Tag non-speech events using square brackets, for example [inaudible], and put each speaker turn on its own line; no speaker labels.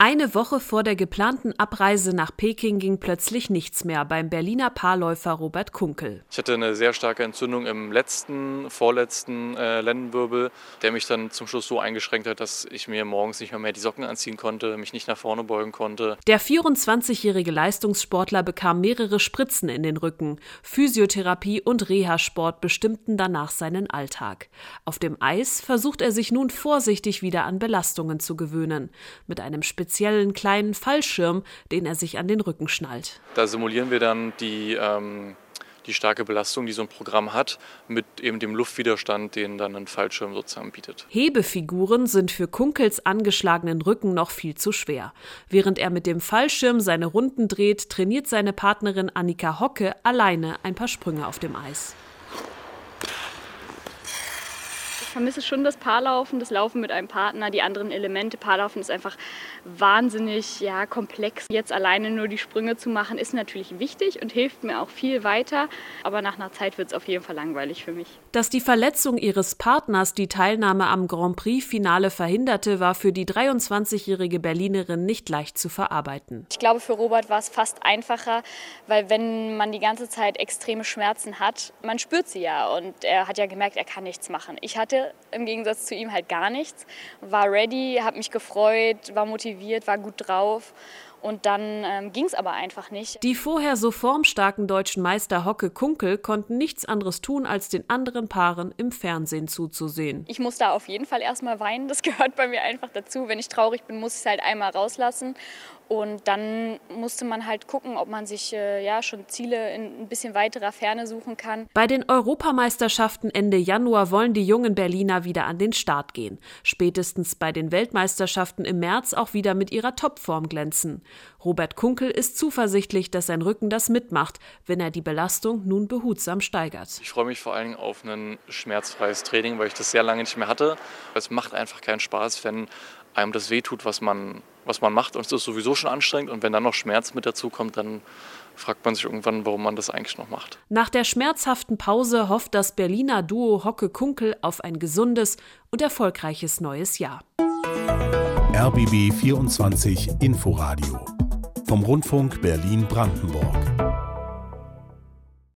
Eine Woche vor der geplanten Abreise nach Peking ging plötzlich nichts mehr beim Berliner Paarläufer Robert Kunkel.
Ich hatte eine sehr starke Entzündung im letzten, vorletzten äh, Lendenwirbel, der mich dann zum Schluss so eingeschränkt hat, dass ich mir morgens nicht mehr, mehr die Socken anziehen konnte, mich nicht nach vorne beugen konnte.
Der 24-jährige Leistungssportler bekam mehrere Spritzen in den Rücken. Physiotherapie und Reha-Sport bestimmten danach seinen Alltag. Auf dem Eis versucht er sich nun vorsichtig wieder an Belastungen zu gewöhnen. Mit einem speziellen kleinen Fallschirm, den er sich an den Rücken schnallt.
Da simulieren wir dann die, ähm, die starke Belastung, die so ein Programm hat, mit eben dem Luftwiderstand, den dann ein Fallschirm sozusagen bietet.
Hebefiguren sind für Kunkels angeschlagenen Rücken noch viel zu schwer. Während er mit dem Fallschirm seine Runden dreht, trainiert seine Partnerin Annika Hocke alleine ein paar Sprünge auf dem Eis
vermisse schon das Paarlaufen, das Laufen mit einem Partner, die anderen Elemente. Paarlaufen ist einfach wahnsinnig ja, komplex. Jetzt alleine nur die Sprünge zu machen, ist natürlich wichtig und hilft mir auch viel weiter. Aber nach einer Zeit wird es auf jeden Fall langweilig für mich.
Dass die Verletzung ihres Partners die Teilnahme am Grand Prix-Finale verhinderte, war für die 23-jährige Berlinerin nicht leicht zu verarbeiten.
Ich glaube, für Robert war es fast einfacher, weil wenn man die ganze Zeit extreme Schmerzen hat, man spürt sie ja. Und er hat ja gemerkt, er kann nichts machen. Ich hatte im Gegensatz zu ihm halt gar nichts. War ready, habe mich gefreut, war motiviert, war gut drauf. Und dann ähm, ging es aber einfach nicht.
Die vorher so formstarken deutschen Meister Hocke Kunkel konnten nichts anderes tun, als den anderen Paaren im Fernsehen zuzusehen.
Ich muss da auf jeden Fall erstmal weinen. Das [laughs] gehört bei mir einfach dazu. Wenn ich traurig bin, muss ich es halt einmal rauslassen. Und dann musste man halt gucken, ob man sich äh, ja schon Ziele in ein bisschen weiterer Ferne suchen kann.
Bei den Europameisterschaften Ende Januar wollen die jungen Berliner wieder an den Start gehen. Spätestens bei den Weltmeisterschaften im März auch wieder mit ihrer Topform glänzen. Robert Kunkel ist zuversichtlich, dass sein Rücken das mitmacht, wenn er die Belastung nun behutsam steigert.
Ich freue mich vor allem auf ein schmerzfreies Training, weil ich das sehr lange nicht mehr hatte. Es macht einfach keinen Spaß, wenn einem das wehtut, was man, was man macht. Und es ist sowieso schon anstrengend. Und wenn dann noch Schmerz mit dazu kommt, dann fragt man sich irgendwann, warum man das eigentlich noch macht.
Nach der schmerzhaften Pause hofft das Berliner Duo Hocke Kunkel auf ein gesundes und erfolgreiches neues Jahr.
RBB 24 Inforadio vom Rundfunk Berlin-Brandenburg.